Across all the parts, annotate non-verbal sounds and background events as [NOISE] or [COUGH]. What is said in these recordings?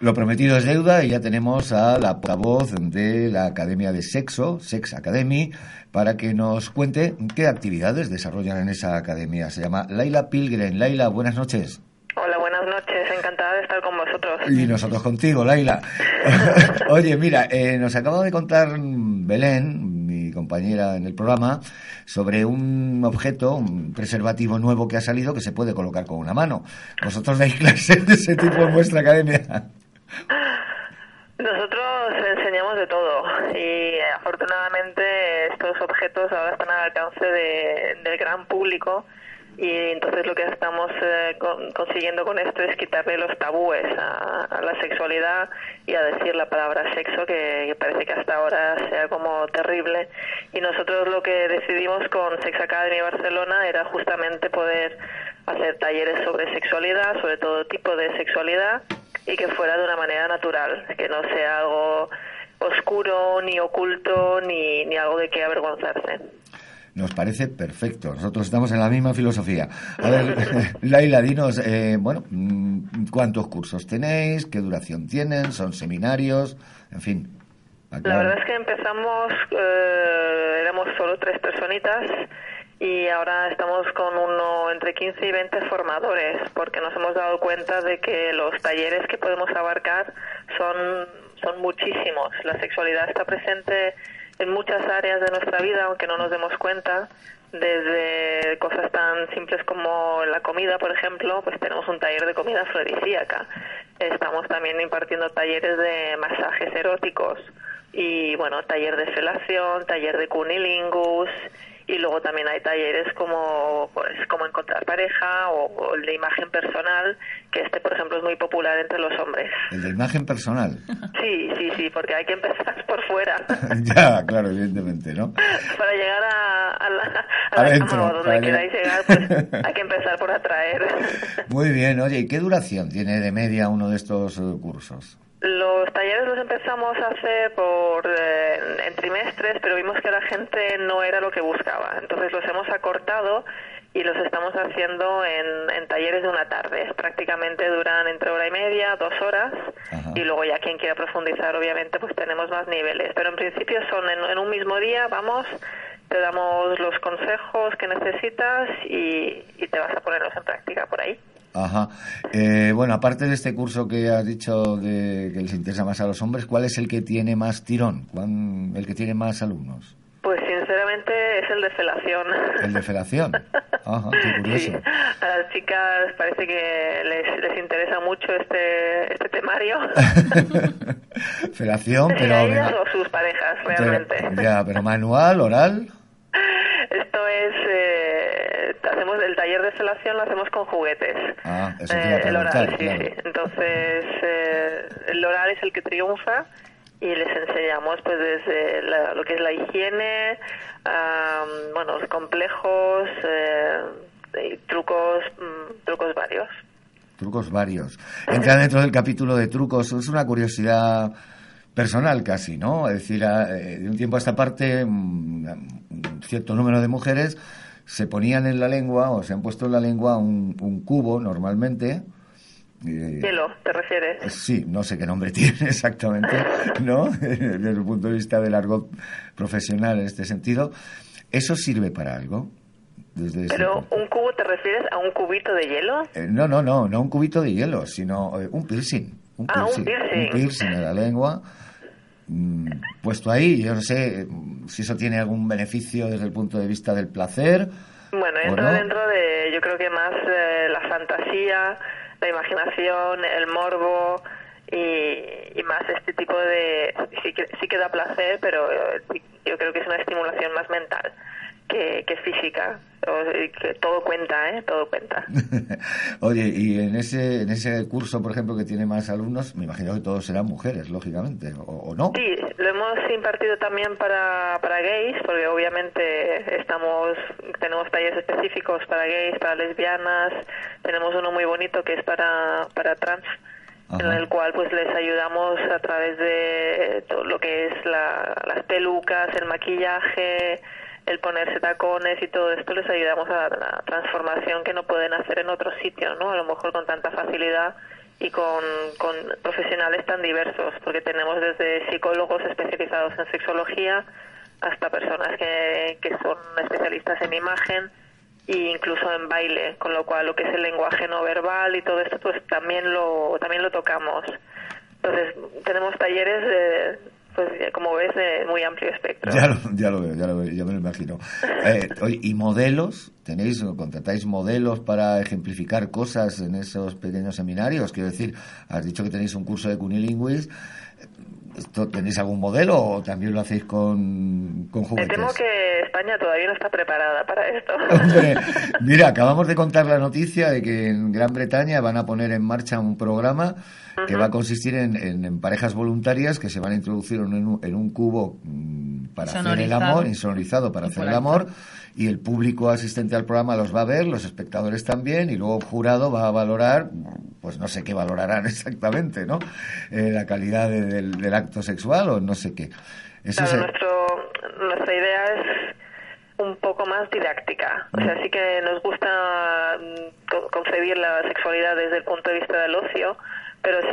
Lo prometido es deuda y ya tenemos a la voz de la Academia de Sexo, Sex Academy, para que nos cuente qué actividades desarrollan en esa academia. Se llama Laila Pilgren. Laila, buenas noches. Hola, buenas noches. Encantada de estar con vosotros. Y nosotros contigo, Laila. [LAUGHS] Oye, mira, eh, nos acaba de contar Belén, mi compañera en el programa, sobre un objeto, un preservativo nuevo que ha salido que se puede colocar con una mano. ¿Vosotros dais [LAUGHS] clases de ese tipo en vuestra academia? Nosotros enseñamos de todo y afortunadamente estos objetos ahora están al alcance de, del gran público y entonces lo que estamos eh, con- consiguiendo con esto es quitarle los tabúes a, la sexualidad y a decir la palabra sexo que, que parece que hasta ahora sea como terrible. Y nosotros lo que decidimos con Sex Academy Barcelona era justamente poder hacer talleres sobre sexualidad, sobre todo tipo de sexualidad y que manera natural, que no sea algo oscuro, ni oculto, ni, ni algo de que avergonzarse. Nos parece perfecto. Nosotros estamos en la misma filosofía. A ver, [LAUGHS] Laila, dinos, eh, bueno, mm, ¿cuántos cursos tenéis? ¿Qué duración tienen? ¿Son seminarios? En fin. La verdad es que empezamos, eh, éramos solo tres personitas y ahora estamos con uno entre 15 y 20 formadores porque nos hemos dado cuenta de que los talleres que podemos abarcar son, son muchísimos. La sexualidad está presente en muchas áreas de nuestra vida, aunque no nos demos cuenta. Desde cosas tan simples como la comida, por ejemplo, pues tenemos un taller de comida afrodisíaca. Estamos también impartiendo talleres de masajes eróticos y bueno, taller de felación, taller de cunilingus y luego también hay talleres como pues como encontrar pareja o, o el de imagen personal, que este por ejemplo es muy popular entre los hombres. El de imagen personal. [LAUGHS] Sí, sí, sí, porque hay que empezar por fuera [LAUGHS] ya, claro, evidentemente, ¿no? [LAUGHS] para llegar a, a la, a la Adentro, cama o donde queráis llegar, pues hay que empezar por atraer. Muy bien, oye, ¿y qué duración tiene de media uno de estos eh, cursos? Los talleres los empezamos a hacer por eh, en trimestres, pero vimos que la gente no era lo que buscaba. Entonces los hemos acortado y los estamos haciendo en, en talleres de una tarde. Prácticamente duran entre hora y media, dos horas, y luego ya quien quiera profundizar, obviamente, pues tenemos más niveles. Pero en principio son en, en un mismo día, vamos, te damos los consejos que necesitas y, y te vas a ponerlos en práctica por ahí. Ajá. Eh, bueno, aparte de este curso que has dicho de que les interesa más a los hombres, ¿cuál es el que tiene más tirón? ¿Cuán- ¿El que tiene más alumnos? Pues sinceramente es el de felación. El de felación. Ajá, qué [LAUGHS] curioso. Sí, a las chicas parece que les, les interesa mucho este, este temario. [LAUGHS] Felación, pero, a ellas o sus parejas, pero- realmente. ya, pero manual, oral. [LAUGHS] Esto es, eh, felación lo hacemos con juguetes. Ah, eso Eh, el oral, sí, claro. sí. Entonces, eh, el oral es el que triunfa y les enseñamos pues desde la- lo que es la higiene, a, bueno, los complejos, eh, y trucos, mm, trucos varios. Trucos varios. Entra dentro del capítulo de trucos. Es una curiosidad personal casi, ¿no? Es decir, eh, de un tiempo a esta parte, mm, un cierto número de mujeres se ponían en la lengua o se han puesto en la lengua un, un cubo normalmente. eh, Hielo, ¿te refieres? Sí, no sé qué nombre [LAUGHS] tiene exactamente, ¿no? [LAUGHS] Desde el punto de vista del argot profesional en este sentido. ¿Eso sirve para algo? Desde Pero un cubo te refieres a un cubito de hielo? eh, no, no, no, no un cubito de hielo, sino eh, un piercing. Un Ah, un piercing. un piercing en la lengua. Mm, puesto ahí, yo no sé mm, si eso tiene algún beneficio desde el punto de vista del placer. Bueno, ¿O entra no? dentro de, yo creo que más eh, la fantasía, la imaginación, el morbo y, y más este tipo de... Sí que, sí que da placer, pero eh, yo creo que es una estimulación más mental. Que, que física. que todo cuenta, ¿eh? Todo cuenta. [LAUGHS] Oye, y en ese, en ese curso, por ejemplo, que tiene más alumnos, me imagino que todos serán mujeres, lógicamente, ¿o, no? Sí, lo hemos impartido también para, para gays, porque obviamente estamos tenemos talleres específicos para gays, para lesbianas, tenemos uno muy bonito que es para, para trans en el cual pues les ayudamos a través de todo lo que es las pelucas, el maquillaje, el ponerse tacones y todo esto les ayudamos a la transformación que no pueden hacer en otros sitios, ¿no? A lo mejor con tanta facilidad y con, con profesionales tan diversos, porque tenemos desde psicólogos especializados en sexología hasta personas que, que son especialistas en imagen e incluso en baile, con lo cual lo que es el lenguaje no verbal y todo esto pues también lo también lo tocamos. Entonces, tenemos talleres de pues como ves, de muy amplio espectro. Ya lo, ya lo veo, ya lo veo, ya me lo imagino. Eh, ¿Y modelos? ¿Tenéis o contratáis modelos para ejemplificar cosas en esos pequeños seminarios? Quiero decir, has dicho que tenéis un curso de ¿Tenéis algún modelo o también lo hacéis con, con juguetes? Me temo que España todavía no está preparada para esto. [LAUGHS] mira, acabamos de contar la noticia de que en Gran Bretaña van a poner en marcha un programa que va a consistir en, en, parejas voluntarias que se van a introducir en un, en un cubo mm, para hacer el amor, insonorizado para hacer el amor y el público asistente al programa los va a ver, los espectadores también, y luego el jurado va a valorar, pues no sé qué valorarán [LAUGHS] exactamente, ¿no? Eh, la calidad del, acto sexual o no sé qué. Eso nuestro, nuestra idea es un poco más didáctica. O sea, sí que nos gusta mm, concebir la sexualidad desde el punto de vista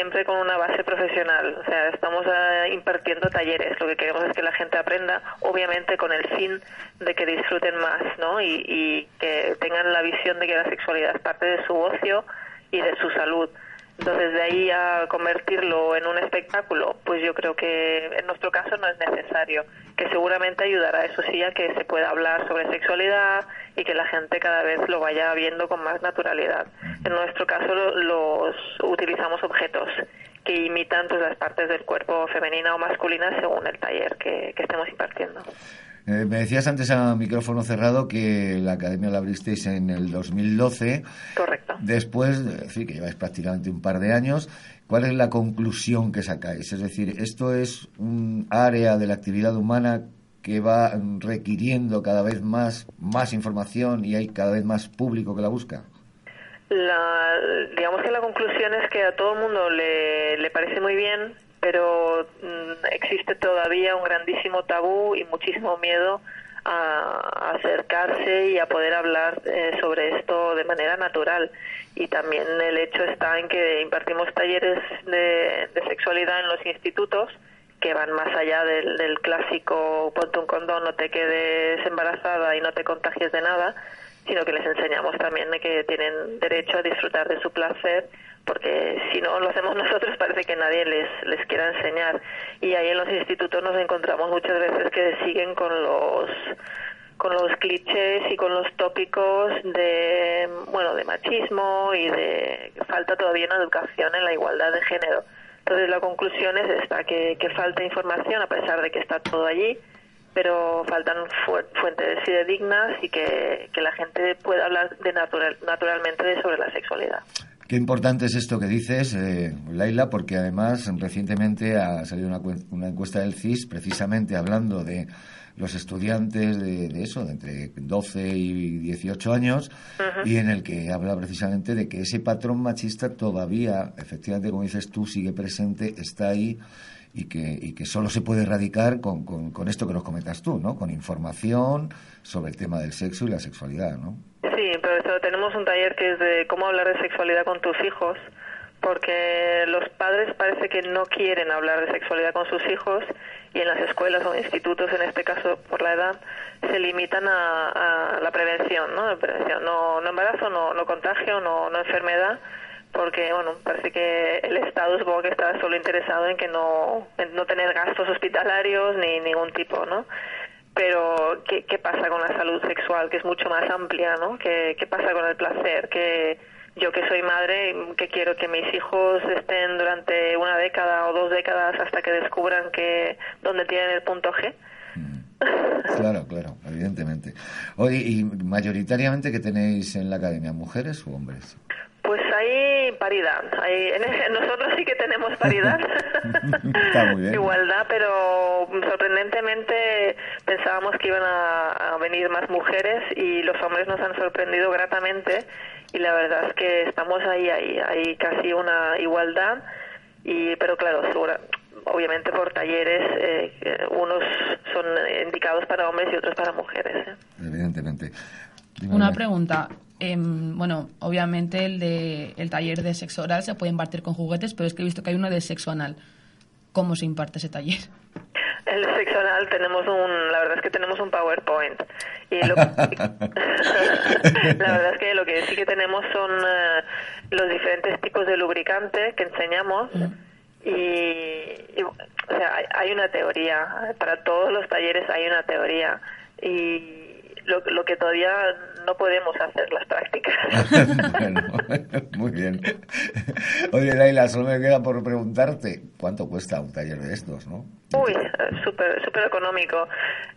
siempre con una base profesional. O sea, estamos eh, impartiendo talleres. Lo que queremos es que la gente aprenda, obviamente con el fin de que disfruten más, ¿no? Y, y que tengan la visión de que la sexualidad es parte de su ocio y de su salud. Entonces, de ahí a convertirlo en un espectáculo, pues yo creo que en nuestro caso no es necesario, que seguramente ayudará, eso sí, a que se pueda hablar sobre sexualidad y que la gente cada vez lo vaya viendo con más naturalidad. En nuestro caso los utilizamos objetos que imitan pues, las partes del cuerpo femenina o masculina según el taller que estemos impartiendo. Eh, me decías antes a micrófono cerrado que la academia la abristeis en el 2012. Correcto. Después, decir, que lleváis prácticamente un par de años. ¿Cuál es la conclusión que sacáis? Es decir, ¿esto es un área de la actividad humana que va requiriendo cada vez más, más información y hay cada vez más público que la busca? La, digamos que la conclusión es que a todo el mundo le, le parece muy bien pero mm, existe todavía un grandísimo tabú y muchísimo miedo a, acercarse y a poder hablar eh, sobre esto de manera natural. Y también el hecho está en que impartimos talleres de, sexualidad en los institutos que van más allá del, del clásico ponte un condón, no te quedes embarazada y no te contagies de nada, sino que les enseñamos también que tienen derecho a disfrutar de su placer porque si no lo hacemos [LAUGHS] nosotros parece que nadie les, les quiera enseñar. Y ahí en los institutos nos encontramos muchas veces que siguen con los con los clichés y con los tópicos de bueno de machismo y de falta todavía una educación en la igualdad de género. Entonces la conclusión es esta, que, que falta información a pesar de que está todo allí, pero faltan fuentes fidedignas y que, que la gente pueda hablar de natural, naturalmente de sobre la sexualidad. Qué importante es esto que dices, eh, Laila, porque además recientemente ha salido una, encuesta del CIS precisamente hablando de los estudiantes de, eso, de entre 12 y 18 años, y en el que habla precisamente de que ese patrón machista todavía, efectivamente, como dices tú, sigue presente, está ahí y que, y que solo se puede erradicar con, con, esto que nos comentas tú, ¿no? Con información sobre el tema del sexo y la sexualidad, ¿no? Sí, pero tenemos un taller que es de cómo hablar de sexualidad con tus hijos, porque los padres parece que no quieren hablar de sexualidad con sus hijos y en las escuelas o institutos, en este caso por la edad, se limitan a, a la prevención, ¿no? prevención, no, no embarazo, no, no contagio, no, no enfermedad, porque bueno parece que el Estado supongo que está solo interesado en que no en no tener gastos hospitalarios ni ningún tipo no pero ¿qué, qué pasa con la salud sexual que es mucho más amplia no qué, qué pasa con el placer que yo que soy madre que quiero que mis hijos estén durante una década o dos décadas hasta que descubran que dónde tienen el punto G Claro, claro, evidentemente. Oye, ¿y mayoritariamente qué tenéis en la academia, mujeres o hombres? Pues paridad. Hay, [LAUGHS] nosotros sí que tenemos paridad. [LAUGHS] Igualdad, pero sorprendentemente pensábamos que iban a, venir más mujeres y los hombres nos han sorprendido gratamente y la verdad es que estamos ahí, ahí, hay casi una igualdad y pero claro, obviamente por talleres eh, unos son indicados para hombres y otros para mujeres. ¿eh? Evidentemente. Una pregunta. Em, bueno, obviamente el de el taller de sexo oral se puede impartir con juguetes, pero es que he visto que hay uno de sexo anal. ¿Cómo se imparte ese taller? El sexo anal tenemos un, la verdad es que tenemos un PowerPoint y lo, [LAUGHS] la verdad es que lo que sí que tenemos son eh, los diferentes tipos de lubricante que enseñamos. Y, o sea, hay, hay, una teoría, para todos los talleres hay una teoría y lo, lo que todavía no podemos hacer las prácticas. [LAUGHS] bueno, muy bien. Oye, Laila, solo me queda por preguntarte, ¿cuánto cuesta un taller de estos, no? Uy, súper super económico.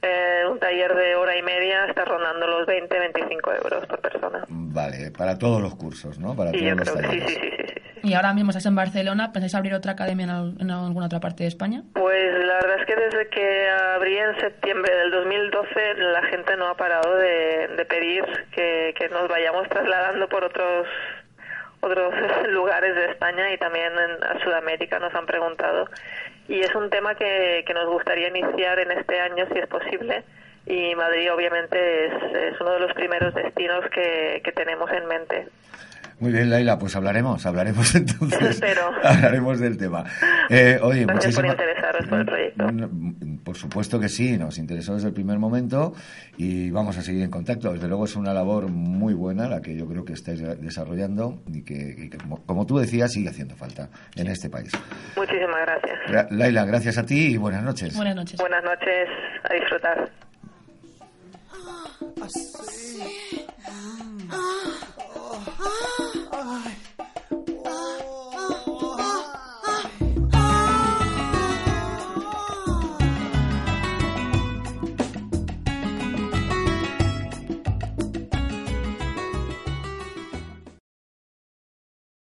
Eh, un taller de hora y media está rondando los 20, 25 euros por persona. Vale, para todos los cursos, ¿no? Para todos los talleres. Sí, sí, sí, sí, ¿Y ahora mismo estás en Barcelona? ¿Pensáis abrir otra academia en, alguna otra parte de España? Pues la verdad es que desde que abrí en septiembre del 2012 la gente no ha parado de, pedir que, que nos vayamos trasladando por otros otros [LAUGHS] lugares de España y también en, a Sudamérica nos han preguntado y es un tema que, que nos gustaría iniciar en este año si es posible y Madrid obviamente es, es uno de los primeros destinos que, que tenemos en mente. Muy bien, Laila, pues hablaremos, hablaremos [LAUGHS] entonces. Pero... Hablaremos del tema. Eh, oye, Gracias por interesaros por el proyecto. Por supuesto que sí, nos interesó desde el primer momento y vamos a seguir en contacto. Desde luego es una labor muy buena la que yo creo que estáis desarrollando y que, como, tú decías, sigue haciendo falta en este país. Muchísimas gracias. Laila, gracias a ti y buenas noches. Buenas noches. Buenas noches, a disfrutar. Ah, así. [GASPS] Ah, oh, ah.